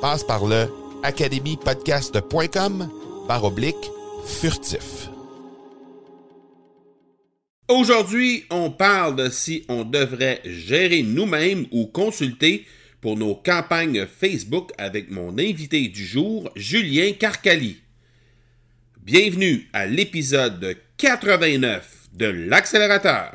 Passe par le academypodcast.com par oblique furtif. Aujourd'hui, on parle de si on devrait gérer nous-mêmes ou consulter pour nos campagnes Facebook avec mon invité du jour, Julien Carcali. Bienvenue à l'épisode 89 de l'accélérateur.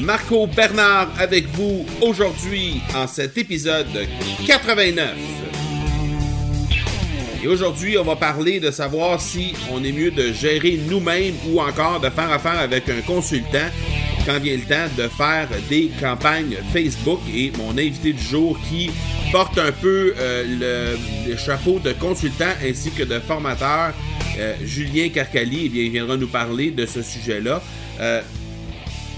Marco Bernard avec vous aujourd'hui en cet épisode 89. Et aujourd'hui, on va parler de savoir si on est mieux de gérer nous-mêmes ou encore de faire affaire avec un consultant quand vient le temps de faire des campagnes Facebook. Et mon invité du jour qui porte un peu euh, le, chapeau de consultant ainsi que de formateur, euh, Julien Carcali, eh bien, il viendra nous parler de ce sujet-là. Euh,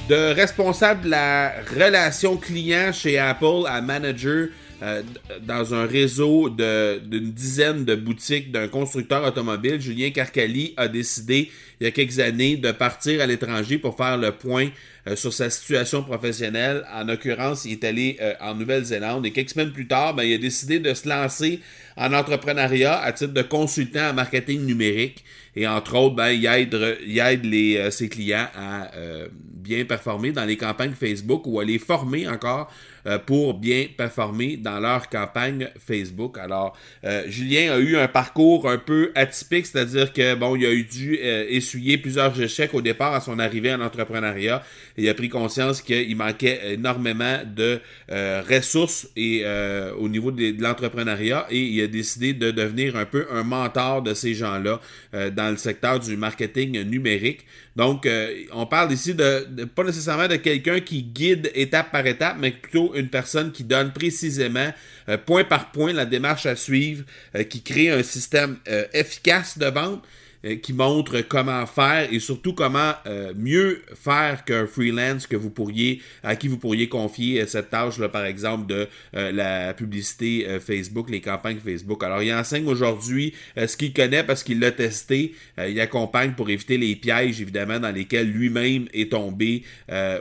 de responsable de la relation client chez Apple à manager euh, dans un réseau d'une dizaine de boutiques d'un constructeur automobile, Julien Carcali a décidé il y a quelques années de partir à l'étranger pour faire le point euh, sur sa situation professionnelle. En l'occurrence, il est allé euh, en Nouvelle-Zélande et quelques semaines plus tard, ben, il a décidé de se lancer en entrepreneuriat à titre de consultant en marketing numérique. Et entre autres, ben, il aide, ses clients à bien performer dans les campagnes Facebook ou à les former encore pour bien performer dans leur campagne Facebook. Alors, euh, Julien a eu un parcours un peu atypique, c'est-à-dire que bon, il a eu dû euh, essuyer plusieurs échecs au départ à son arrivée en entrepreneuriat. Il a pris conscience qu'il manquait énormément de ressources et au niveau de l'entrepreneuriat et il a décidé de devenir un peu un mentor de ces gens-là dans le secteur du marketing numérique. Donc, on parle ici de, pas nécessairement de quelqu'un qui guide étape par étape, mais plutôt une personne qui donne précisément, euh, point par point, la démarche à suivre, euh, qui crée un système euh, efficace de vente qui montre comment faire et surtout comment euh, mieux faire qu'un freelance que vous pourriez à qui vous pourriez confier euh, cette tâche là par exemple de la publicité Facebook, les campagnes Facebook. Alors il enseigne aujourd'hui ce qu'il connaît parce qu'il l'a testé, il accompagne pour éviter les pièges évidemment dans lesquels lui-même est tombé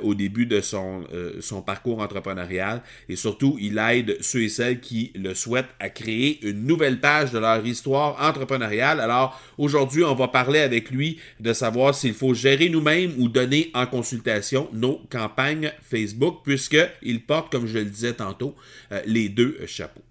au début de son son parcours entrepreneurial et surtout il aide ceux et celles qui le souhaitent à créer une nouvelle page de leur histoire entrepreneuriale. Alors aujourd'hui on va parler avec lui de savoir s'il faut gérer nous-mêmes ou donner en consultation nos campagnes Facebook, puisqu'il porte, comme je le disais tantôt, euh, les deux chapeaux.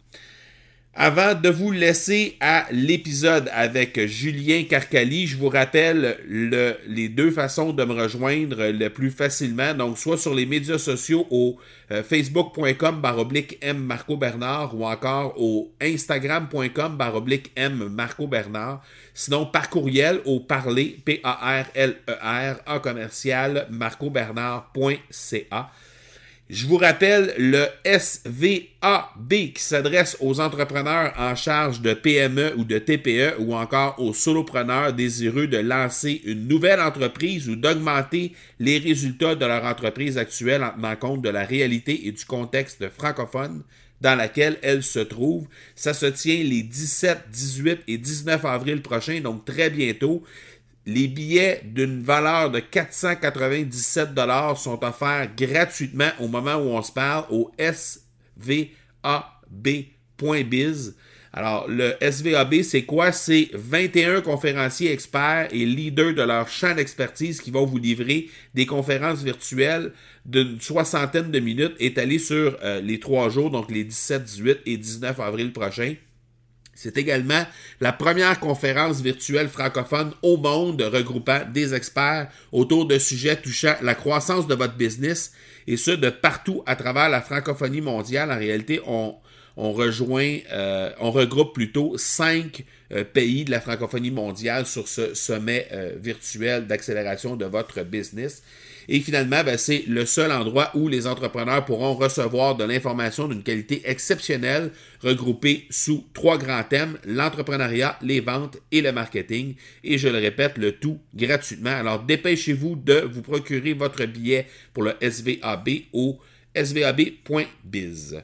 Avant de vous laisser à l'épisode avec Julien Carcali, je vous rappelle les deux façons de me rejoindre le plus facilement. Donc, soit sur les médias sociaux au euh, facebook.com baroblique M Marco Bernard ou encore au instagram.com baroblique M Marco Bernard. Sinon, par courriel au parler, P-A-R-L-E-R, e en commercial, marcobernard.ca. Je vous rappelle le SVAB qui s'adresse aux entrepreneurs en charge de PME ou de TPE ou encore aux solopreneurs désireux de lancer une nouvelle entreprise ou d'augmenter les résultats de leur entreprise actuelle en tenant compte de la réalité et du contexte francophone dans laquelle elle se trouve. Ça se tient les 17, 18 et 19 avril prochains, donc très bientôt. Les billets d'une valeur de 497 dollars sont offerts gratuitement au moment où on se parle au svab.biz. Alors, le SVAB, c'est quoi? C'est 21 conférenciers experts et leaders de leur champ d'expertise qui vont vous livrer des conférences virtuelles d'une soixantaine de minutes étalées sur euh, les trois jours, donc les 17, 18 et 19 avril prochains. C'est également la première conférence virtuelle francophone au monde regroupant des experts autour de sujets touchant la croissance de votre business et ce de partout à travers la francophonie mondiale. En réalité, on, euh, on regroupe plutôt cinq euh, pays de la francophonie mondiale sur ce sommet euh, virtuel d'accélération de votre business. Et finalement, ben, c'est le seul endroit où les entrepreneurs pourront recevoir de l'information d'une qualité exceptionnelle regroupée sous trois grands thèmes, l'entrepreneuriat, les ventes et le marketing. Et je le répète, le tout gratuitement. Alors dépêchez-vous de vous procurer votre billet pour le SVAB au svab.biz.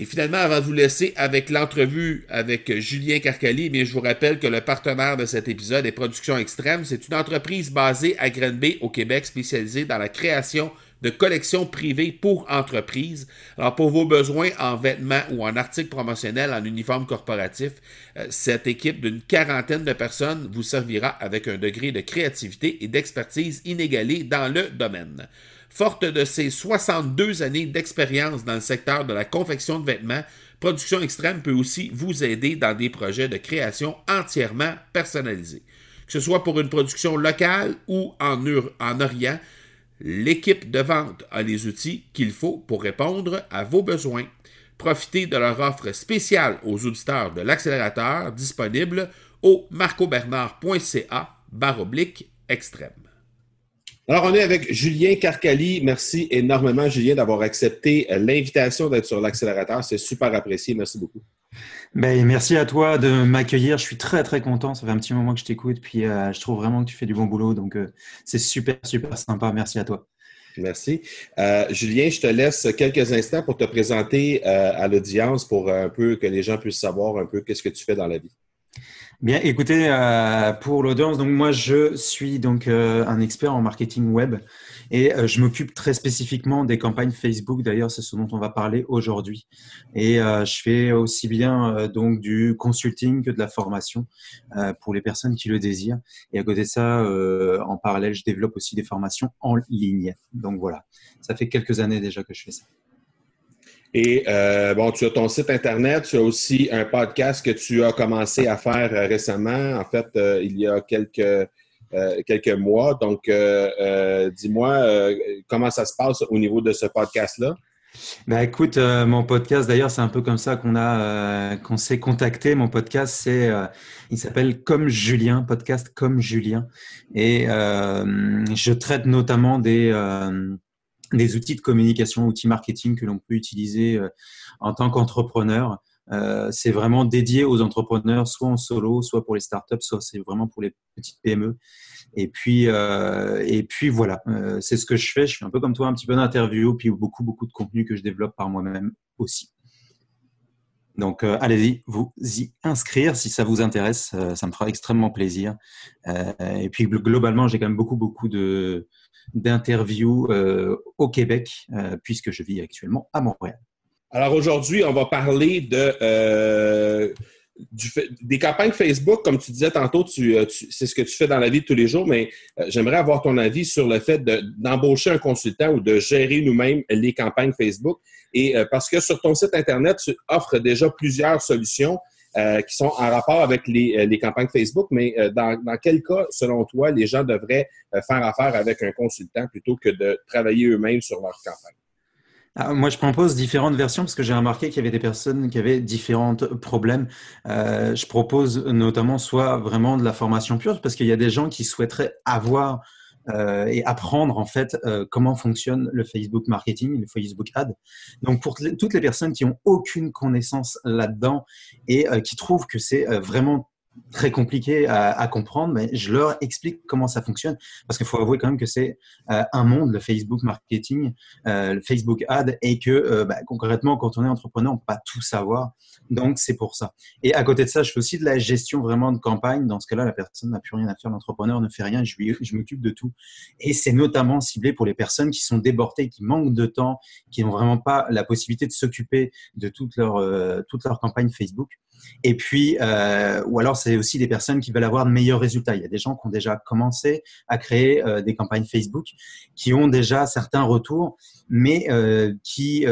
Et finalement, avant de vous laisser avec l'entrevue avec Julien Carcali, mais je vous rappelle que le partenaire de cet épisode est Production Extrême. C'est une entreprise basée à Grenby, au Québec, spécialisée dans la création de collections privées pour entreprises. Alors, pour vos besoins en vêtements ou en articles promotionnels, en uniforme corporatif, euh, cette équipe d'une quarantaine de personnes vous servira avec un degré de créativité et d'expertise inégalé dans le domaine. Forte de ses 62 années d'expérience dans le secteur de la confection de vêtements, Production Extrême peut aussi vous aider dans des projets de création entièrement personnalisés. Que ce soit pour une production locale ou en, en Orient, l'équipe de vente a les outils qu'il faut pour répondre à vos besoins. Profitez de leur offre spéciale aux auditeurs de l'accélérateur disponible au marcobernard.ca baroblique extrême. Alors, on est avec Julien Carcali. Merci énormément, Julien, d'avoir accepté euh, l'invitation d'être sur l'accélérateur. C'est super apprécié. Merci beaucoup. Ben, merci à toi de m'accueillir. Je suis très, très content. Ça fait un petit moment que je t'écoute. Puis, euh, je trouve vraiment que tu fais du bon boulot. Donc, euh, c'est super, super sympa. Merci à toi. Merci. Julien, je te laisse quelques instants pour te présenter à l'audience pour un peu que les gens puissent savoir un peu qu'est-ce que tu fais dans la vie. Bien, écoutez, euh, pour l'audience, donc moi je suis donc euh, un expert en marketing web et euh, je m'occupe très spécifiquement des campagnes Facebook. D'ailleurs, c'est ce dont on va parler aujourd'hui. Et je fais aussi bien donc du consulting que de la formation pour les personnes qui le désirent. Et à côté de ça, en parallèle, je développe aussi des formations en ligne. Donc voilà, ça fait quelques années déjà que je fais ça. Et euh, bon, tu as ton site Internet, tu as aussi un podcast que tu as commencé à faire euh, récemment, en fait, euh, il y a quelques, quelques mois. Donc, dis-moi comment ça se passe au niveau de ce podcast-là? Ben écoute, mon podcast d'ailleurs, c'est un peu comme ça qu'on a qu'on s'est contacté. Mon podcast, c'est il s'appelle Comme Julien, podcast Comme Julien, et je traite notamment des des outils de communication, outils marketing que l'on peut utiliser euh, en tant qu'entrepreneur. Euh, c'est vraiment dédié aux entrepreneurs, soit en solo, soit pour les startups, soit c'est vraiment pour les petites PME. Et puis, euh, et puis voilà, c'est ce que je fais. Je fais un peu comme toi, un petit peu d'interview, puis beaucoup, beaucoup de contenu que je développe par moi-même aussi. Donc, allez-y, vous y inscrire si ça vous intéresse. ça me fera extrêmement plaisir. et puis, globalement, j'ai quand même beaucoup, beaucoup de, d'interviews euh, au Québec, euh, puisque je vis actuellement à Montréal. Alors aujourd'hui, on va parler de, euh, des campagnes Facebook. Comme tu disais tantôt, tu, c'est ce que tu fais dans la vie de tous les jours, mais j'aimerais avoir ton avis sur le fait d'embaucher un consultant ou de gérer nous-mêmes les campagnes Facebook. Et parce que sur ton site Internet, tu offres déjà plusieurs solutions euh, qui sont en rapport avec les, euh, campagnes Facebook, mais euh, dans, quel cas, selon toi, les gens devraient faire affaire avec un consultant plutôt que de travailler eux-mêmes sur leur campagne? Ah, moi, je propose différentes versions parce que j'ai remarqué qu'il y avait des personnes qui avaient différents problèmes. Je propose notamment soit vraiment de la formation pure parce qu'il y a des gens qui souhaiteraient avoir euh, et apprendre en fait euh, comment fonctionne le Facebook marketing, le Facebook ad. Donc pour toutes les personnes qui ont aucune connaissance là-dedans et qui trouvent que c'est vraiment très compliqué à, comprendre, mais je leur explique comment ça fonctionne parce qu'il faut avouer quand même que c'est euh, un monde, le Facebook marketing, euh, le Facebook ad, et que euh, bah, concrètement, quand on est entrepreneur, on peut pas tout savoir. Donc, c'est pour ça. Et à côté de ça, je fais aussi de la gestion vraiment de campagne. Dans ce cas-là, la personne n'a plus rien à faire. L'entrepreneur ne fait rien. Je, m'occupe de tout. Et c'est notamment ciblé pour les personnes qui sont débordées, qui manquent de temps, qui n'ont vraiment pas la possibilité de s'occuper de toute leur campagne Facebook. Et puis, euh, ou alors c'est aussi des personnes qui veulent avoir de meilleurs résultats. Il y a des gens qui ont déjà commencé à créer euh, des campagnes Facebook, qui ont déjà certains retours, mais euh, qui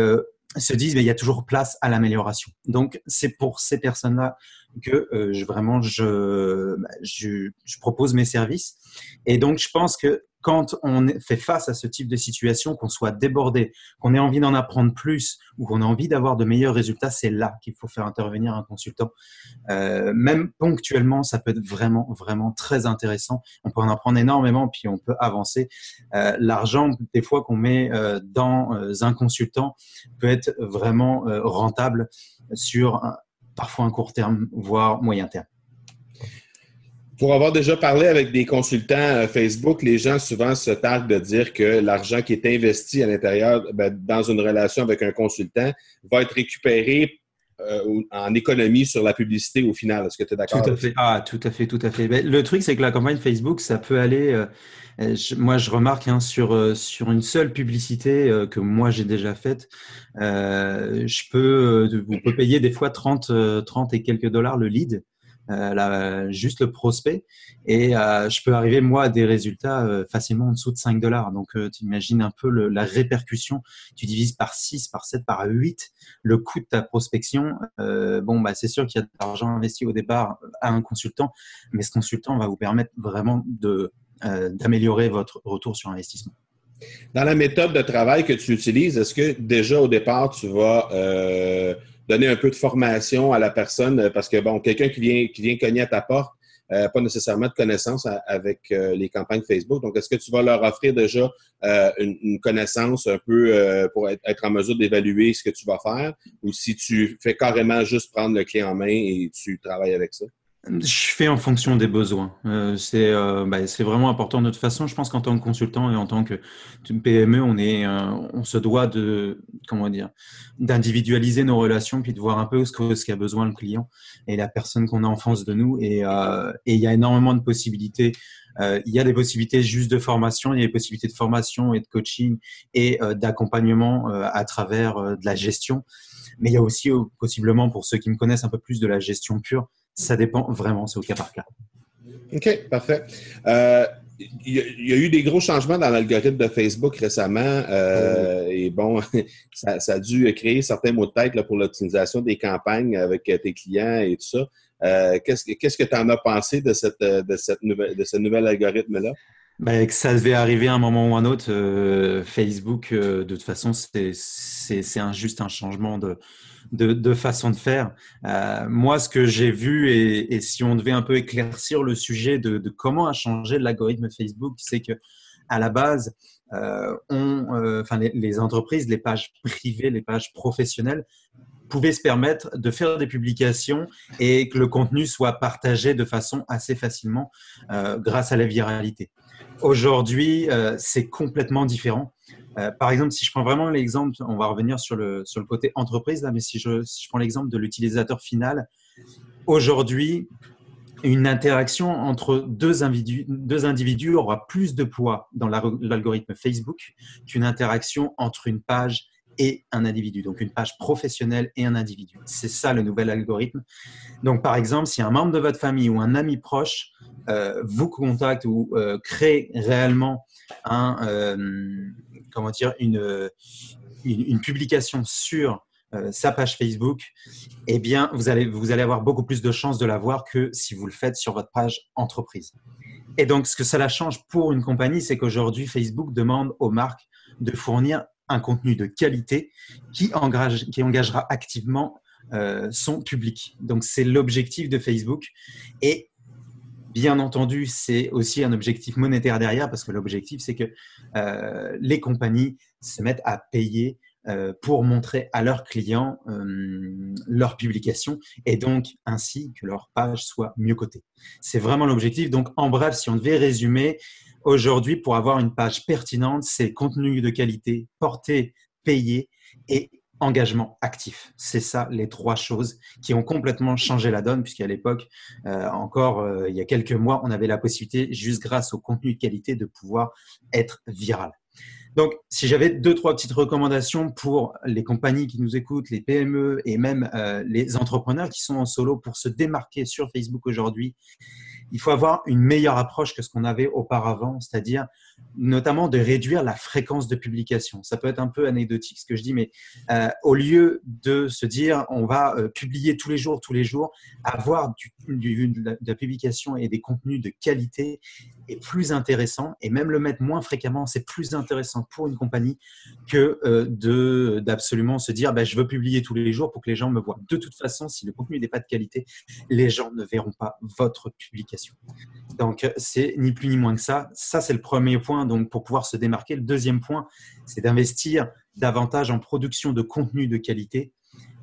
se disent mais il y a toujours place à l'amélioration. Donc c'est pour ces personnes-là que euh, je, vraiment je, je, je propose mes services. Et donc je pense que quand on fait face à ce type de situation, qu'on soit débordé, qu'on ait envie d'en apprendre plus ou qu'on ait envie d'avoir de meilleurs résultats, c'est là qu'il faut faire intervenir un consultant. Euh, même ponctuellement, ça peut être vraiment, vraiment très intéressant. On peut en apprendre énormément, puis on peut avancer. Euh, L'argent, des fois, qu'on met euh, dans euh, un consultant peut être vraiment rentable sur un, parfois un court terme, voire moyen terme. Pour avoir déjà parlé avec des consultants euh, Facebook, les gens souvent se targuent de dire que l'argent qui est investi à l'intérieur, ben, dans une relation avec un consultant, va être récupéré euh, en économie sur la publicité au final. Est-ce que tu es d'accord? Tout à fait. Ah, tout à fait, tout à fait. Ben, le truc, c'est que la campagne Facebook, ça peut aller. Euh, je, moi, je remarque hein, sur euh, sur une seule publicité euh, que moi j'ai déjà faite, je peux vous pouvez payer des fois 30 30 et quelques dollars le lead. Euh, juste le prospect et euh, je peux arriver moi à des résultats euh, facilement en dessous de 5 dollars. Donc tu imagines un peu la répercussion, tu divises par 6, par 7, par 8 le coût de ta prospection. bon bah c'est sûr qu'il y a de l'argent investi au départ à un consultant, mais ce consultant va vous permettre vraiment de d'améliorer votre retour sur investissement. Dans la méthode de travail que tu utilises, est-ce que déjà au départ, tu vas donner un peu de formation à la personne euh, parce que, bon, quelqu'un qui vient, qui vient cogner à ta porte, euh, pas nécessairement de connaissance avec euh, les campagnes Facebook. Donc, est-ce que tu vas leur offrir déjà euh, une, connaissance un peu pour être, être, en mesure d'évaluer ce que tu vas faire? Ou si tu fais carrément juste prendre le clé en main et tu travailles avec ça? Je fais en fonction des besoins. Euh, c'est euh, bah, vraiment important. De toute façon, je pense qu'en tant que consultant et en tant que PME, on, est, euh, on se doit de comment dire d'individualiser nos relations puis de voir un peu ce qu'a besoin le client et la personne qu'on a en face de nous. Et, euh, il y a énormément de possibilités. Il y a des possibilités juste de formation, il y a des possibilités de formation et de coaching et d'accompagnement à travers de la gestion. Mais il y a aussi possiblement, pour ceux qui me connaissent un peu plus, de la gestion pure ça dépend vraiment, c'est au cas par cas. OK, parfait. Euh, il y, a eu des gros changements dans l'algorithme de Facebook récemment. Euh, Et bon, ça, ça, a dû créer certains mots de tête là, pour l'optimisation des campagnes avec tes clients et tout ça. Euh, Qu'est-ce que tu en as pensé de, cette, de, cette nouvelle, de ce nouvel algorithme-là? Ben, que ça devait arriver à un moment ou un autre. Euh, Facebook, euh, de toute façon, c'est juste un changement de, de, de façon de faire. Euh, moi, ce que j'ai vu, et, si on devait un peu éclaircir le sujet de, comment a changé l'algorithme Facebook, c'est que à la base, euh, euh, les, entreprises, les pages privées, les pages professionnelles pouvaient se permettre de faire des publications et que le contenu soit partagé de façon assez facilement grâce à la viralité. Aujourd'hui, c'est complètement différent. Euh, par exemple, si je prends vraiment l'exemple, on va revenir sur le, sur le côté entreprise, là, mais si je, si je prends l'exemple de l'utilisateur final, aujourd'hui, une interaction entre deux individus, deux individus aura plus de poids dans l'algorithme Facebook qu'une interaction entre une page et un individu, donc une page professionnelle et un individu. C'est ça le nouvel algorithme. Donc par exemple, si un membre de votre famille ou un ami proche euh, vous contacte ou euh, crée réellement un, comment dire, une, une, publication sur euh, sa page Facebook, eh bien, vous allez, vous allez avoir beaucoup plus de chances de la voir que si vous le faites sur votre page entreprise. Et donc, ce que cela change pour une compagnie, c'est qu'aujourd'hui, Facebook demande aux marques de fournir un contenu de qualité qui, engage, qui engagera activement euh, son public. Donc, c'est l'objectif de Facebook. Et Bien entendu, c'est aussi un objectif monétaire derrière parce que l'objectif, c'est que euh, les compagnies se mettent à payer euh, pour montrer à leurs clients euh, leur publication et donc ainsi que leur page soit mieux cotée. C'est vraiment l'objectif. Donc, en bref, si on devait résumer, aujourd'hui, pour avoir une page pertinente, c'est contenu de qualité, portée, payé et engagement actif. C'est ça les trois choses qui ont complètement changé la donne, puisqu'à l'époque, euh, encore euh, il y a quelques mois, on avait la possibilité, juste grâce au contenu de qualité, de pouvoir être viral. Donc, si j'avais deux, trois petites recommandations pour les compagnies qui nous écoutent, les PME et même euh, les entrepreneurs qui sont en solo pour se démarquer sur Facebook aujourd'hui, il faut avoir une meilleure approche que ce qu'on avait auparavant, c'est-à-dire notamment de réduire la fréquence de publication. Ça peut être un peu anecdotique ce que je dis, mais euh, au lieu de se dire on va euh, publier tous les jours, tous les jours, avoir de la publication et des contenus de qualité est plus intéressant et même le mettre moins fréquemment, c'est plus intéressant pour une compagnie que euh, d'absolument se dire bah, je veux publier tous les jours pour que les gens me voient. De toute façon, si le contenu n'est pas de qualité, les gens ne verront pas votre publication. Donc c'est ni plus ni moins que ça. Ça c'est le premier point donc pour pouvoir se démarquer. Le deuxième point, c'est d'investir davantage en production de contenu de qualité.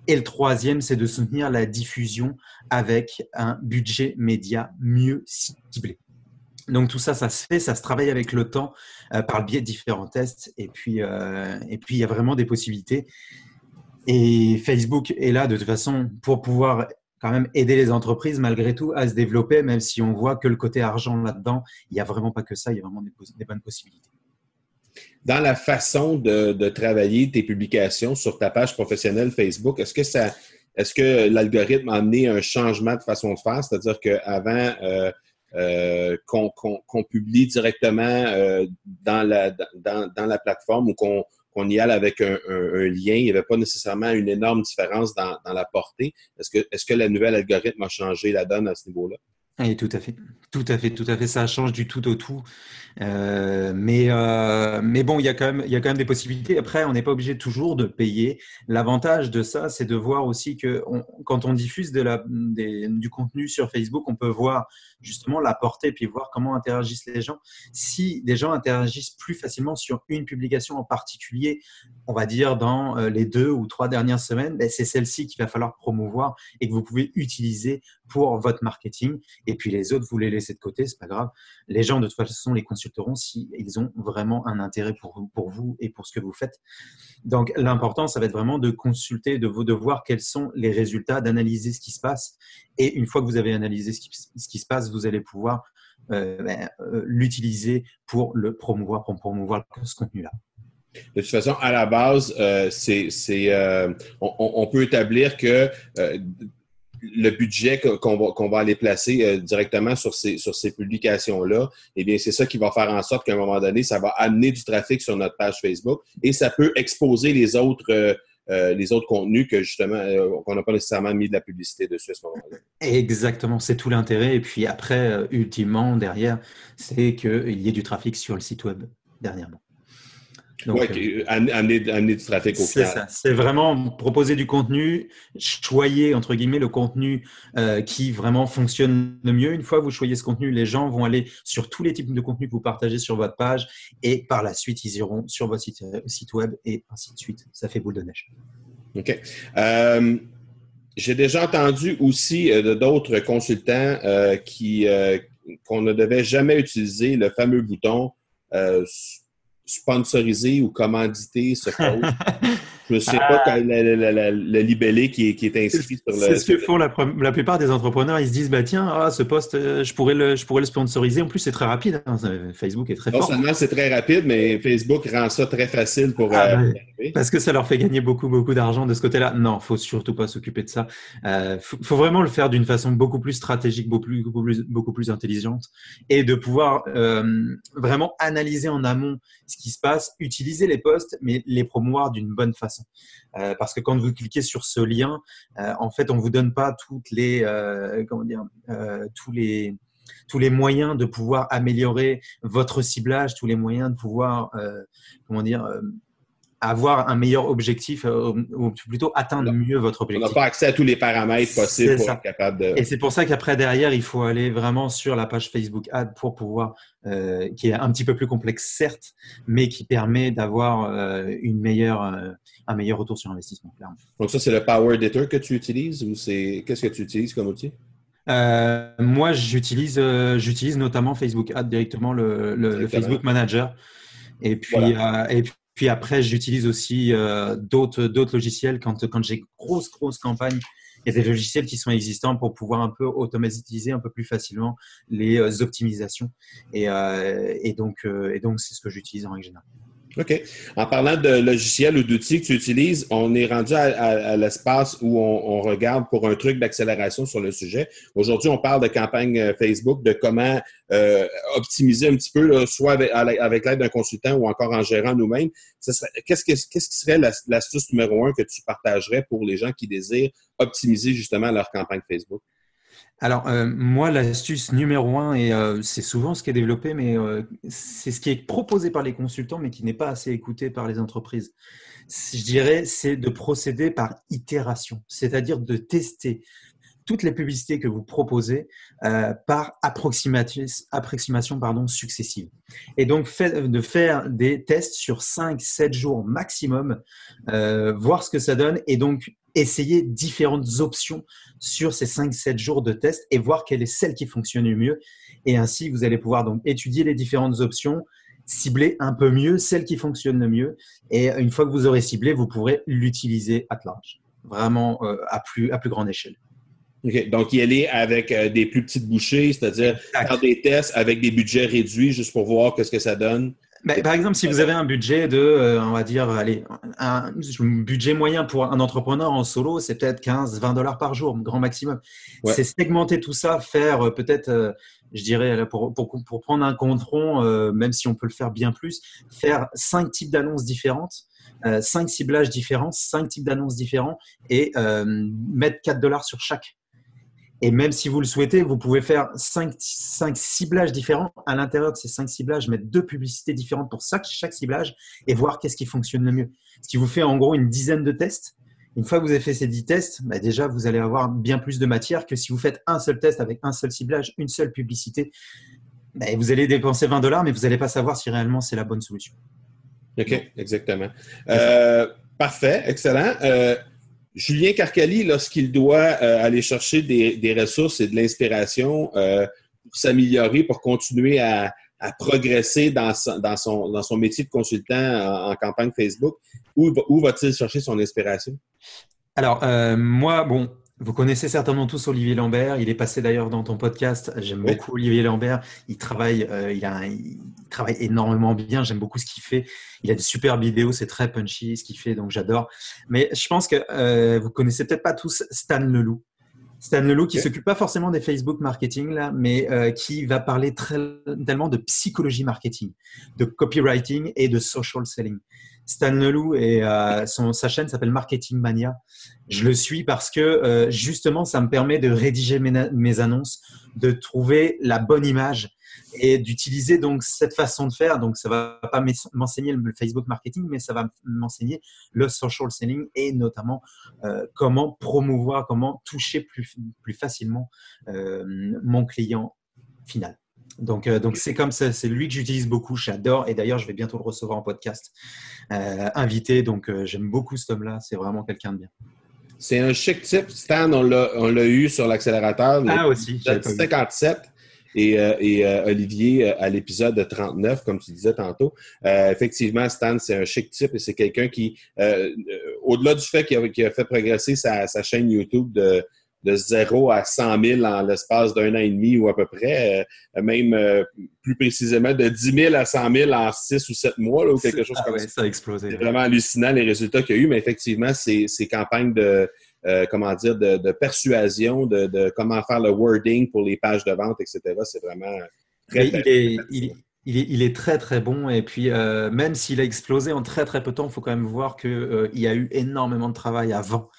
Et le troisième, c'est de soutenir la diffusion avec un budget média mieux ciblé. Donc tout ça, ça se fait, ça se travaille avec le temps euh, par le biais de différents tests. Et puis, euh, et puis, il y a vraiment des possibilités. Et Facebook est là de toute façon pour pouvoir quand même aider les entreprises malgré tout à se développer, même si on voit que le côté argent là-dedans, il n'y a vraiment pas que ça, il y a vraiment des, bonnes possibilités. Dans la façon de, travailler tes publications sur ta page professionnelle Facebook, est-ce que ça, est-ce que l'algorithme a amené un changement de façon de faire? C'est-à-dire qu'avant, euh, euh, qu'on publie directement euh, dans, la, dans, dans, la plateforme ou qu'on qu'on y aille avec un, lien. Il n'y avait pas nécessairement une énorme différence dans, la portée. Est-ce que, est -ce que le nouvel algorithme a changé la donne à ce niveau-là? Oui, tout à fait. Tout à fait, tout à fait. Ça change du tout au tout. Euh, mais, euh, mais bon, il y, a quand même, des possibilités. Après, on n'est pas obligé toujours de payer. L'avantage de ça, c'est de voir aussi que quand on diffuse du contenu sur Facebook, on peut voir justement la portée puis voir comment interagissent les gens. Si des gens interagissent plus facilement sur une publication en particulier, on va dire dans euh, les deux ou trois dernières semaines, ben, c'est celle-ci qu'il va falloir promouvoir et que vous pouvez utiliser pour votre marketing. Et puis les autres, vous les laissez de côté, c'est pas grave. Les gens, de toute façon, les consulteront si ils ont vraiment un intérêt pour pour vous et pour ce que vous faites. Donc l'important, ça va être vraiment de consulter, de, voir quels sont les résultats, d'analyser ce qui se passe. Et une fois que vous avez analysé ce qui, se passe, vous allez pouvoir euh, ben, euh, l'utiliser pour le promouvoir, pour promouvoir ce contenu-là. De toute façon, à la base, euh, c'est, on, peut établir que le budget qu'on va, aller placer euh, directement sur ces, sur ces publications-là, eh bien, c'est ça qui va faire en sorte qu'à un moment donné, ça va amener du trafic sur notre page Facebook et ça peut exposer les autres, euh, euh, contenus que justement, qu'on n'a pas nécessairement mis de la publicité dessus à ce moment-là. Exactement, c'est tout l'intérêt. Et puis après, ultimement, derrière, c'est qu'il y ait du trafic sur le site web dernièrement. Oui, euh, amener, du trafic au C'est ça. C'est vraiment proposer du contenu, choyer, entre guillemets, le contenu euh, qui vraiment fonctionne le mieux. Une fois que vous choyez ce contenu, les gens vont aller sur tous les types de contenus que vous partagez sur votre page et par la suite, ils iront sur votre site, euh, site web et ainsi de suite. Ça fait boule de neige. OK. J'ai déjà entendu aussi d'autres consultants qui qu'on ne devait jamais utiliser le fameux bouton sponsoriser ou commanditer ce post. Je ne sais pas ah. le libellé qui est, qui est inscrit sur le. C'est ce que font la, la, plupart des entrepreneurs. Ils se disent bah tiens, ah, ce poste, euh, je pourrais le, je pourrais le sponsoriser. En plus, c'est très rapide. Hein. Facebook est très fort. Non seulement c'est très rapide, mais Facebook rend ça très facile pour. Ah, euh, parce que ça leur fait gagner beaucoup, beaucoup d'argent de ce côté-là. Non, faut surtout pas s'occuper de ça. Euh, faut, vraiment le faire d'une façon beaucoup plus stratégique, beaucoup plus, beaucoup plus, beaucoup plus intelligente, et de pouvoir euh, vraiment analyser en amont ce qui se passe, utiliser les posts, mais les promouvoir d'une bonne façon. Euh, parce que quand vous cliquez sur ce lien, euh, en fait, on vous donne pas toutes les, euh, comment dire, tous les tous les moyens de pouvoir améliorer votre ciblage, tous les moyens de pouvoir, comment dire, avoir un meilleur objectif, euh, ou plutôt atteindre mieux votre On objectif. n'a pas accès à tous les paramètres possibles pour être capable de. Et c'est pour ça qu'après, derrière, il faut aller vraiment sur la page Facebook Ad pour pouvoir, euh, qui est un petit peu plus complexe, certes, mais qui permet d'avoir euh, une meilleure, euh, un meilleur retour sur investissement, clairement. Donc, ça, c'est le Power Editor que tu utilises ou c'est. Qu'est-ce que tu utilises comme outil? Euh, moi, j'utilise, euh, j'utilise notamment Facebook Ad directement, le, le-. Facebook Manager. Et puis, Voilà. euh, et puis après, j'utilise aussi euh, d'autres, logiciels quand, quand j'ai grosse, grosse campagne. Il y a des logiciels qui sont existants pour pouvoir un peu automatiser un peu plus facilement les euh, optimisations. Et, euh, et donc, et donc, c'est ce que j'utilise en règle générale. OK. En parlant de logiciels ou d'outils que tu utilises, on est rendu à, l'espace où on, regarde pour un truc d'accélération sur le sujet. Aujourd'hui, on parle de campagne euh, Facebook, de comment euh, optimiser un petit peu, soit avec, l'aide d'un consultant ou encore en gérant nous-mêmes. Qu'est-ce, que- qu'est-ce qui serait la- l'astuce numéro un que tu partagerais pour les gens qui désirent optimiser justement leur campagne Facebook? Alors, euh, moi, l'astuce numéro un, et euh, c'est souvent ce qui est développé, mais euh, c'est ce qui est proposé par les consultants, mais qui n'est pas assez écouté par les entreprises. Je dirais, c'est de procéder par itération, c'est-à-dire de tester toutes les publicités que vous proposez euh, par approximati- approximation pardon, successive. Et donc, fait- de faire des tests sur 5, 7 jours maximum, euh, voir ce que ça donne, et donc essayer différentes options sur ces 5-7 jours de test et voir quelle est celle qui fonctionne le mieux. Et ainsi, vous allez pouvoir donc étudier les différentes options, cibler un peu mieux celle qui fonctionne le mieux. Et une fois que vous aurez ciblé, vous pourrez l'utiliser à large, vraiment euh, à, plus, à plus grande échelle. Donc, y aller avec euh, des plus petites bouchées, c'est-à-dire faire des tests avec des budgets réduits juste pour voir qu'est-ce que ça donne. Ben, par exemple, si vous avez un budget de, euh, on va dire, allez, un, budget moyen pour un entrepreneur en solo, c'est peut-être 15, 20 dollars par jour, grand maximum. Ouais. C'est segmenter tout ça, faire euh, peut-être, euh, je dirais, pour, pour, pour prendre un compte rond, euh, même si on peut le faire bien plus, faire cinq types d'annonces différentes, euh, cinq ciblages différents, cinq types d'annonces différents et mettre 4 dollars sur chaque. Et même si vous le souhaitez, vous pouvez faire cinq, cinq ciblages différents. À l'intérieur de ces cinq ciblages, mettre deux publicités différentes pour chaque, chaque ciblage et voir qu'est-ce qui fonctionne le mieux. Ce qui vous fait en gros une dizaine de tests. Une fois que vous avez fait ces 10 tests, bah déjà, vous allez avoir bien plus de matière que si vous faites un seul test avec un seul ciblage, une seule publicité. Bah, vous allez dépenser 20 dollars, mais vous n'allez pas savoir si réellement c'est la bonne solution. OK, exactement. Euh, parfait, excellent. Euh, Julien Carcali, lorsqu'il doit euh, aller chercher des, ressources et de l'inspiration euh, pour s'améliorer, pour continuer à, progresser dans, son, métier de consultant en, campagne Facebook, où, où va-t-il chercher son inspiration? Alors, euh, moi, bon, vous connaissez certainement tous Olivier Lambert. Il est passé d'ailleurs dans ton podcast. J'aime oui. beaucoup Olivier Lambert. Il travaille, euh, il, a, il travaille énormément bien. J'aime beaucoup ce qu'il fait. Il a de super vidéos. C'est très punchy ce qu'il fait, donc j'adore. Mais je pense que euh, vous connaissez peut-être pas tous Stan Leloup. Stan Leloup qui okay. s'occupe pas forcément des Facebook marketing là, mais euh, qui va parler très, tellement de psychologie marketing, de copywriting et de social selling. Stan Leloup et euh, son, sa chaîne s'appelle Marketing Mania. Je le suis parce que euh, justement, ça me permet de rédiger mes, mes, annonces, de trouver la bonne image et d'utiliser donc cette façon de faire. Donc, ça va pas m'enseigner le Facebook marketing, mais ça va m'enseigner le social selling et notamment euh, comment promouvoir, comment toucher plus, plus facilement euh, mon client final. Donc, euh, donc c'est comme ça, c'est lui que j'utilise beaucoup, j'adore. Et d'ailleurs, je vais bientôt le recevoir en podcast, euh, invité. Donc, euh, j'aime beaucoup cet homme-là. C'est vraiment quelqu'un de bien. C'est un chic type. Stan, on l'a eu sur l'accélérateur. Ah, aussi. 57 et, et Olivier à l'épisode 39, comme tu disais tantôt. Effectivement, Stan, c'est un chic type et c'est quelqu'un qui, au-delà du fait qu'il a, qu a, fait progresser sa, sa chaîne YouTube de de 0 à 100 000 en l'espace d'un an et demi ou à peu près, euh, même euh, plus précisément de 10 000 à 100 000 en 6 ou 7 mois là, ou quelque chose ah, comme ouais, ça. Ça a explosé. C'est vraiment hallucinant les résultats qu'il y a eu, mais effectivement, ces, ces campagnes de, euh, comment dire, de, de persuasion, de, de, comment faire le wording pour les pages de vente, etc., c'est vraiment très, très, il, est, très il, il, est, il, est, très, très bon. Et puis, euh, même s'il a explosé en très, très peu de temps, il faut quand même voir qu'il euh, y a eu énormément de travail avant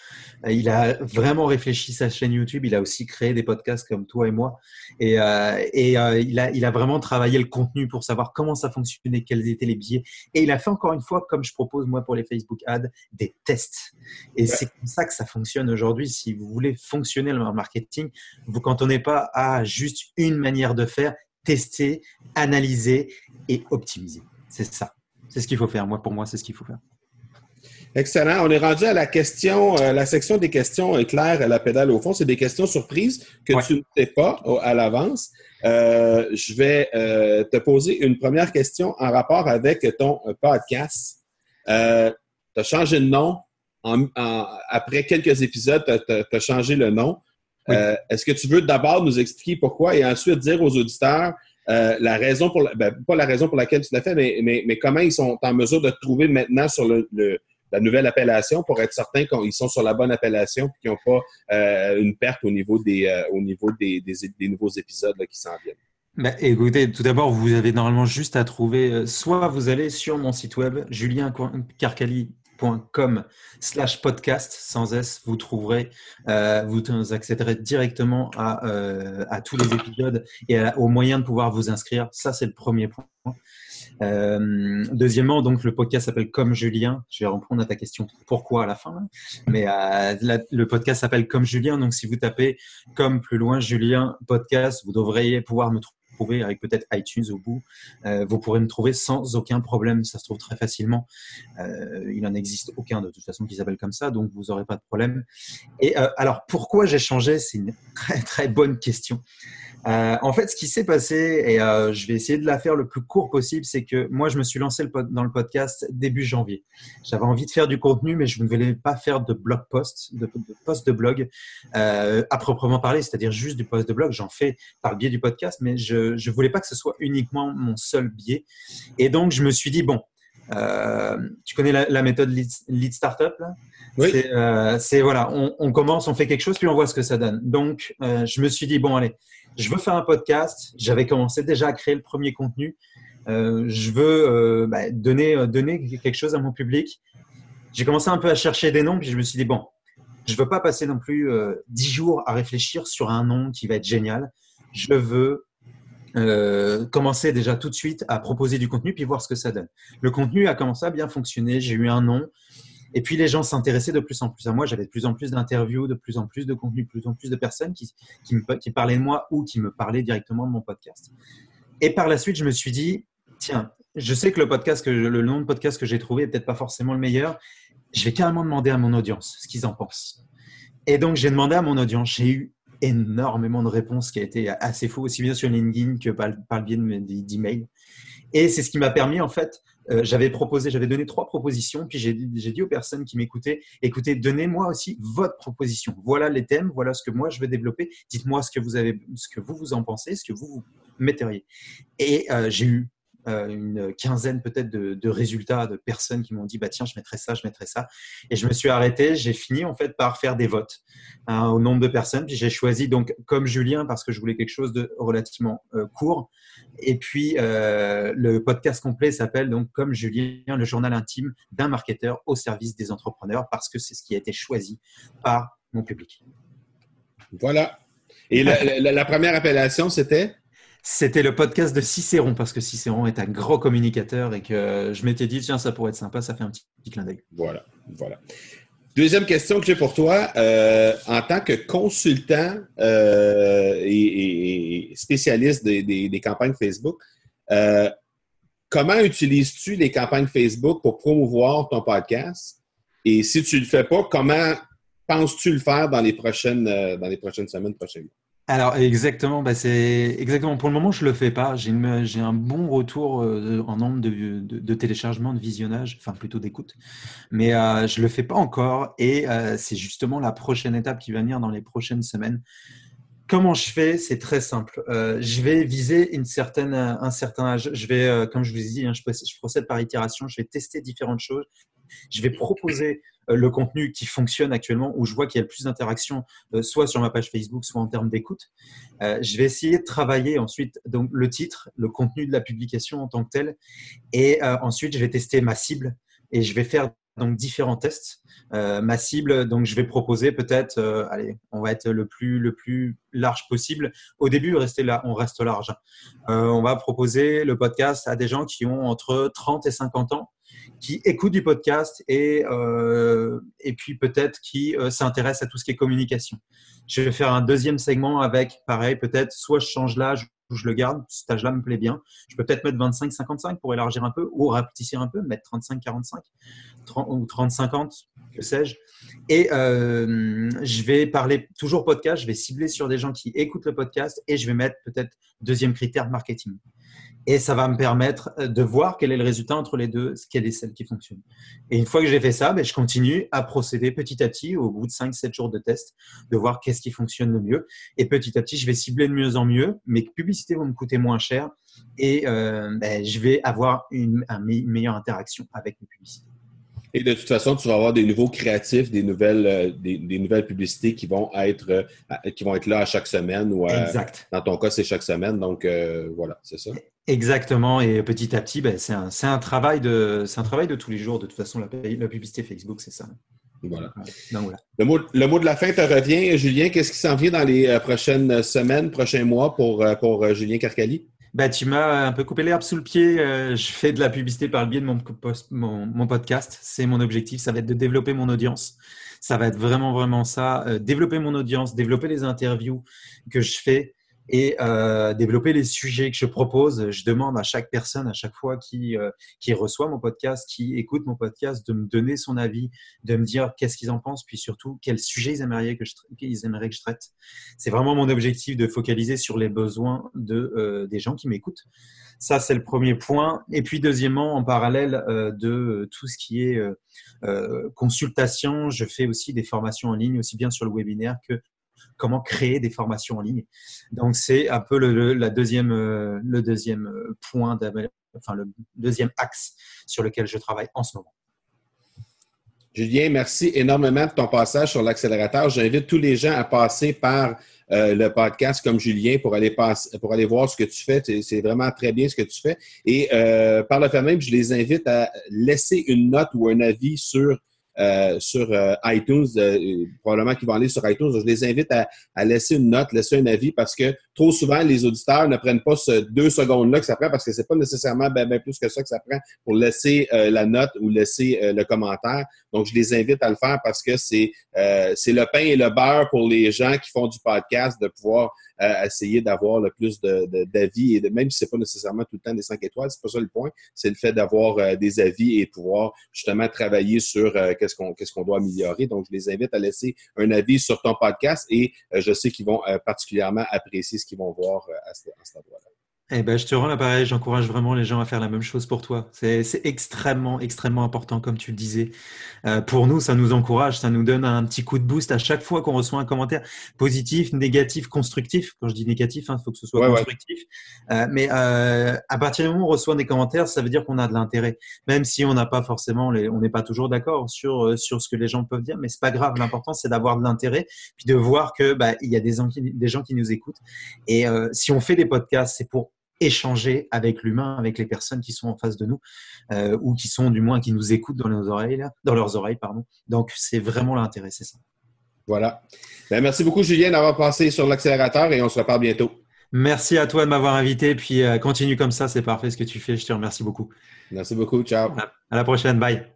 il a vraiment réfléchi sa chaîne YouTube. Il a aussi créé des podcasts comme toi et moi. Et, euh, et euh, il, a, il a vraiment travaillé le contenu pour savoir comment ça fonctionnait, quels étaient les biais. Et il a fait encore une fois, comme je propose moi pour les Facebook Ads, des tests. Et c'est comme ça que ça fonctionne aujourd'hui. Si vous voulez fonctionner le marketing, vous cantonnez pas à juste une manière de faire, tester, analyser et optimiser. C'est ça. C'est ce qu'il faut faire. Moi, pour moi, c'est ce qu'il faut faire. Excellent. On est rendu à la question, euh, la section des questions claires à la pédale au fond. C'est des questions surprises que tu ne sais pas à l'avance. Euh, je vais euh, te poser une première question en rapport avec ton podcast. tu as changé de nom. après quelques épisodes, tu as, changé le nom. Est-ce que tu veux d'abord nous expliquer pourquoi et ensuite dire aux auditeurs la raison pour ben, pas la raison pour laquelle tu l'as fait, mais, mais, comment ils sont en mesure de te trouver maintenant sur le, la nouvelle appellation pour être certain qu'ils sont sur la bonne appellation et qu'ils n'ont pas euh, une perte au niveau des, euh, nouveaux épisodes qui s'en viennent. Bah, écoutez, tout d'abord, vous avez normalement juste à trouver, euh, soit vous allez sur mon site web, juliencarcali.com slash podcast sans S, vous trouverez, vous accéderez directement à, à, tous les épisodes et au moyen de pouvoir vous inscrire. Ça, c'est le premier point. Euh, deuxièmement, donc le podcast s'appelle Comme Julien. Je vais répondre à ta question pourquoi à la fin. Hein. Mais euh, le podcast s'appelle Comme Julien. Donc si vous tapez Comme plus loin Julien podcast, vous devriez pouvoir me trouver avec peut-être iTunes au bout. Euh, vous pourrez me trouver sans aucun problème. Ça se trouve très facilement. il n'en existe aucun de toute façon qui s'appelle comme ça, donc vous n'aurez pas de problème. Et alors pourquoi j'ai changé? C'est une très très bonne question. Euh, en fait, ce qui s'est passé, et euh, je vais essayer de la faire le plus court possible, c'est que moi, je me suis lancé dans le podcast début janvier. J'avais envie de faire du contenu, mais je ne voulais pas faire de blog post, de, post de blog euh, à proprement parler, c'est-à-dire juste du post de blog. J'en fais par le biais du podcast, mais je ne voulais pas que ce soit uniquement mon seul biais. Et donc, je me suis dit, bon, tu connais la, méthode lead, Startup oui. C'est voilà, on, on, commence, on fait quelque chose, puis on voit ce que ça donne. Donc, je me suis dit, bon, allez, je veux faire un podcast. J'avais commencé déjà à créer le premier contenu. Euh, je veux euh, bah, donner, euh, donner quelque chose à mon public. J'ai commencé un peu à chercher des noms, puis je me suis dit, bon, je ne veux pas passer non plus dix jours à réfléchir sur un nom qui va être génial. Je veux commencer déjà tout de suite à proposer du contenu, puis voir ce que ça donne. Le contenu a commencé à bien fonctionner. J'ai eu un nom. Et puis les gens s'intéressaient de plus en plus à moi. J'avais de plus en plus d'interviews, de plus en plus de contenu, de plus en plus de personnes qui, me, qui parlaient de moi ou qui me parlaient directement de mon podcast. Et par la suite, je me suis dit, tiens, je sais que le podcast, que le nom de podcast que j'ai trouvé n'est peut-être pas forcément le meilleur. Je vais carrément demander à mon audience ce qu'ils en pensent. Et donc j'ai demandé à mon audience. J'ai eu énormément de réponses qui a été assez fou, aussi bien sur LinkedIn que par, par le biais d'emails. Et c'est ce qui m'a permis en fait euh, j'avais proposé, j'avais donné trois propositions, puis j'ai dit aux personnes qui m'écoutaient, écoutez, donnez-moi aussi votre proposition. Voilà les thèmes, voilà ce que moi je veux développer. Dites-moi ce que vous avez, ce que vous vous en pensez, ce que vous vous metteriez. Et euh, j'ai eu une quinzaine peut-être de, résultats de personnes qui m'ont dit bah tiens je mettrai ça je mettrai ça. Et je me suis arrêté j'ai fini en fait par faire des votes hein, au nombre de personnes. Puis j'ai choisi donc comme Julien parce que je voulais quelque chose de relativement euh, court. Et puis euh, le podcast complet s'appelle donc comme Julien le journal intime d'un marketeur au service des entrepreneurs parce que c'est ce qui a été choisi par mon public. Voilà. Et la première appellation c'était? C'était le podcast de Cicéron, parce que Cicéron est un grand communicateur et que je m'étais dit, tiens, ça pourrait être sympa, ça fait un petit, clin d'œil. Voilà, voilà. Deuxième question que j'ai pour toi, euh, en tant que consultant euh, et, spécialiste des, campagnes Facebook, euh, comment utilises-tu les campagnes Facebook pour promouvoir ton podcast? Et si tu ne le fais pas, comment penses-tu le faire dans les prochaines, dans les prochaines semaines, prochains mois? Alors exactement, bah c'est exactement. Pour le moment, je le fais pas. J'ai un bon retour euh, en nombre de, téléchargements, de visionnage, enfin plutôt d'écoute, mais euh, je le fais pas encore. Et euh, c'est justement la prochaine étape qui va venir dans les prochaines semaines. Comment je fais? C'est très simple. Euh, je vais viser une certaine, un certain âge. Je vais, comme je vous ai dit, hein, je procède par itération. Je vais tester différentes choses. Je vais proposer euh, le contenu qui fonctionne actuellement, où je vois qu'il y a le plus d'interaction, euh, soit sur ma page Facebook, soit en termes d'écoute. Euh, je vais essayer de travailler ensuite donc, le titre, le contenu de la publication en tant que tel. Et ensuite, je vais tester ma cible et je vais faire donc différents tests. Ma cible, donc je vais proposer peut-être, allez, on va être le plus le plus large possible. Au début, rester là, on reste large. On va proposer le podcast à des gens qui ont entre 30 et 50 ans, qui écoutent du podcast et et puis peut-être qui s'intéressent à tout ce qui est communication. Je vais faire un deuxième segment avec, pareil, peut-être soit je change l'âge je le garde, cet âge-là me plaît bien. Je peux peut-être mettre 25-55 pour élargir un peu ou rapetisser un peu, mettre 35-45 ou 30-50, que sais-je. Et euh, je vais parler toujours podcast, je vais cibler sur des gens qui écoutent le podcast et je vais mettre peut-être deuxième critère marketing. Et ça va me permettre euh, de voir quel est le résultat entre les deux, quelle est celle qui fonctionne. Et une fois que j'ai fait ça, ben, je continue à procéder petit à petit, au bout de 5-7 jours de test, de voir qu'est-ce qui fonctionne le mieux. Et petit à petit, je vais cibler de mieux en mieux. Mes publicités vont me coûter moins cher et euh, ben, je vais avoir une, une meilleure interaction avec mes publicités. Et de toute façon, tu vas avoir des nouveaux créatifs, des nouvelles, euh, des, nouvelles publicités qui vont être euh, qui vont être là à chaque semaine ou exact. dans ton cas, c'est chaque semaine. Donc euh, voilà, c'est ça. Exactement. Et petit à petit, ben, c'est un, un, travail de c'est un travail de tous les jours. De toute façon, la, la publicité Facebook, c'est ça. Voilà. voilà. Le, mot, le, mot, de la fin te revient, Julien. Qu'est-ce qui s'en vient dans les prochaines semaines, prochains mois pour, pour Julien Carcali? Bah, tu m'as un peu coupé l'herbe sous le pied. Euh, je fais de la publicité par le biais de mon, mon, podcast. C'est mon objectif. Ça va être de développer mon audience. Ça va être vraiment, vraiment ça. Euh, développer mon audience, développer les interviews que je fais et euh, développer les sujets que je propose. Je demande à chaque personne, à chaque fois qui, euh, qui reçoit mon podcast, qui écoute mon podcast, de me donner son avis, de me dire qu'est-ce qu'ils en pensent, puis surtout quels sujets ils aimeraient que je, ils aimeraient que je traite. C'est vraiment mon objectif de focaliser sur les besoins de, euh, des gens qui m'écoutent. Ça, c'est le premier point. Et puis, deuxièmement, en parallèle euh, de tout ce qui est euh, consultation, je fais aussi des formations en ligne, aussi bien sur le webinaire que comment créer des formations en ligne. Donc, c'est un peu le, la deuxième, euh, le deuxième euh, point, enfin, le deuxième axe sur lequel je travaille en ce moment. Julien, merci énormément de ton passage sur l'accélérateur. J'invite tous les gens à passer par euh, le podcast comme Julien pour aller pour aller voir ce que tu fais. C'est vraiment très bien ce que tu fais. Et par le fait même, je les invite à laisser une note ou un avis sur euh, sur euh, iTunes, euh, probablement qu'ils vont aller sur iTunes. je les invite à, à, laisser une note, laisser un avis parce que trop souvent, les auditeurs ne prennent pas ce deux secondes-là que ça prend parce que c'est pas nécessairement bien plus que ça que ça prend pour laisser la note ou laisser le commentaire. Donc, je les invite à le faire parce que c'est c'est le pain et le beurre pour les gens qui font du podcast de pouvoir essayer d'avoir le plus d'avis et de, même si c'est pas nécessairement tout le temps des 5 étoiles, c'est pas ça le point. C'est le fait d'avoir des avis et pouvoir justement travailler sur qu'est-ce qu'on doit améliorer. Donc, je les invite à laisser un avis sur ton podcast et euh, je sais qu'ils vont euh, particulièrement apprécier ce qu'ils vont voir euh, à, ce, à cet endroit-là. Eh ben, je te rends l'appareil, j'encourage vraiment les gens à faire la même chose pour toi. C'est extrêmement, extrêmement important, comme tu le disais. Euh, pour nous, ça nous encourage, ça nous donne un petit coup de boost à chaque fois qu'on reçoit un commentaire positif, négatif, constructif. Quand je dis négatif, il hein, faut que ce soit constructif. Euh, mais euh, à partir du moment où on reçoit des commentaires, ça veut dire qu'on a de l'intérêt. Même si on n'a pas forcément, les, on n'est pas toujours d'accord sur, euh, sur ce que les gens peuvent dire, mais c'est pas grave. L'important, c'est d'avoir de l'intérêt, puis de voir que bah, il y a des, des gens qui nous écoutent. Et euh, si on fait des podcasts, c'est pour échanger avec l'humain, avec les personnes qui sont en face de nous euh, ou qui sont du moins qui nous écoutent dans leurs oreilles, dans leurs oreilles, pardon. Donc c'est vraiment l'intérêt, c'est ça. Voilà. Ben, merci beaucoup Julien d'avoir passé sur l'accélérateur et on se reparle bientôt. Merci à toi de m'avoir invité, puis euh, continue comme ça, c'est parfait ce que tu fais. Je te remercie beaucoup. Merci beaucoup, ciao. À la prochaine, bye.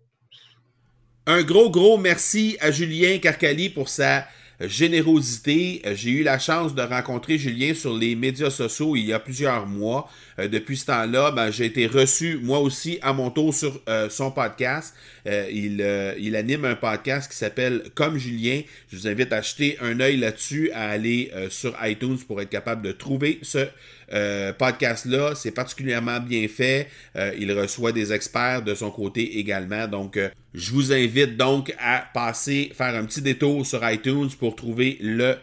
Un gros, gros merci à Julien Carcali pour sa générosité. Euh, j'ai eu la chance de rencontrer Julien sur les médias sociaux il y a plusieurs mois. Euh, depuis ce temps-là, ben, j'ai été reçu moi aussi à mon tour sur euh, son podcast. il, il anime un podcast qui s'appelle Comme Julien. Je vous invite à jeter un œil là-dessus, à aller sur iTunes pour être capable de trouver ce euh, podcast-là, c'est particulièrement bien fait. Euh, il reçoit des experts de son côté également. Donc, euh, je vous invite donc à passer, faire un petit détour sur iTunes pour trouver le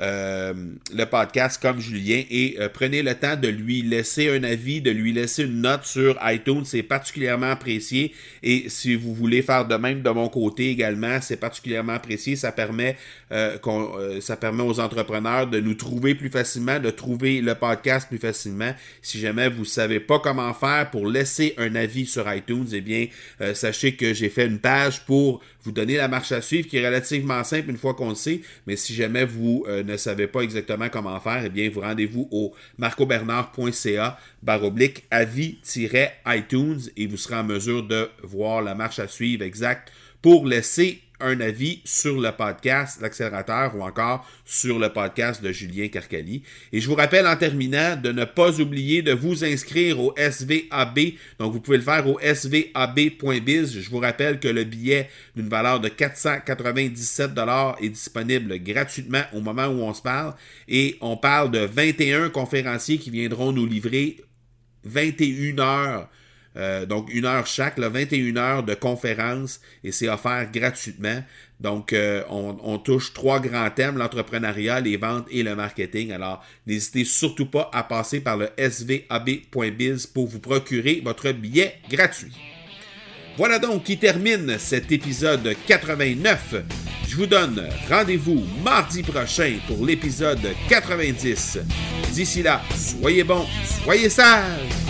le podcast comme Julien et euh, prenez le temps de lui laisser un avis, de lui laisser une note sur iTunes. C'est particulièrement apprécié. Et si vous voulez faire de même de mon côté également, c'est particulièrement apprécié. Ça permet, euh, ça permet aux entrepreneurs de nous trouver plus facilement, de trouver le podcast plus facilement. Si jamais vous ne savez pas comment faire pour laisser un avis sur iTunes, eh bien, sachez que j'ai fait une page pour vous donner la marche à suivre qui est relativement simple une fois qu'on le sait. Mais si jamais vous ne savez pas exactement comment faire, eh bien, vous rendez-vous au marcobernard.ca baroblique avis-iTunes et vous serez en mesure de voir la marche à suivre exacte pour laisser un avis sur le podcast L'accélérateur ou encore sur le podcast de Julien Carcali. Et je vous rappelle en terminant de ne pas oublier de vous inscrire au SVAB. Donc vous pouvez le faire au svab.biz. Je vous rappelle que le billet d'une valeur de 497 est disponible gratuitement au moment où on se parle. Et on parle de 21 conférenciers qui viendront nous livrer 21 heures euh, donc, une heure chaque, là, 21 heures de conférence et c'est offert gratuitement. Donc, euh, on, touche trois grands thèmes, l'entrepreneuriat, les ventes et le marketing. Alors, n'hésitez surtout pas à passer par le svab.biz pour vous procurer votre billet gratuit. Voilà donc qui termine cet épisode 89. Je vous donne rendez-vous mardi prochain pour l'épisode 90. D'ici là, soyez bons, soyez sages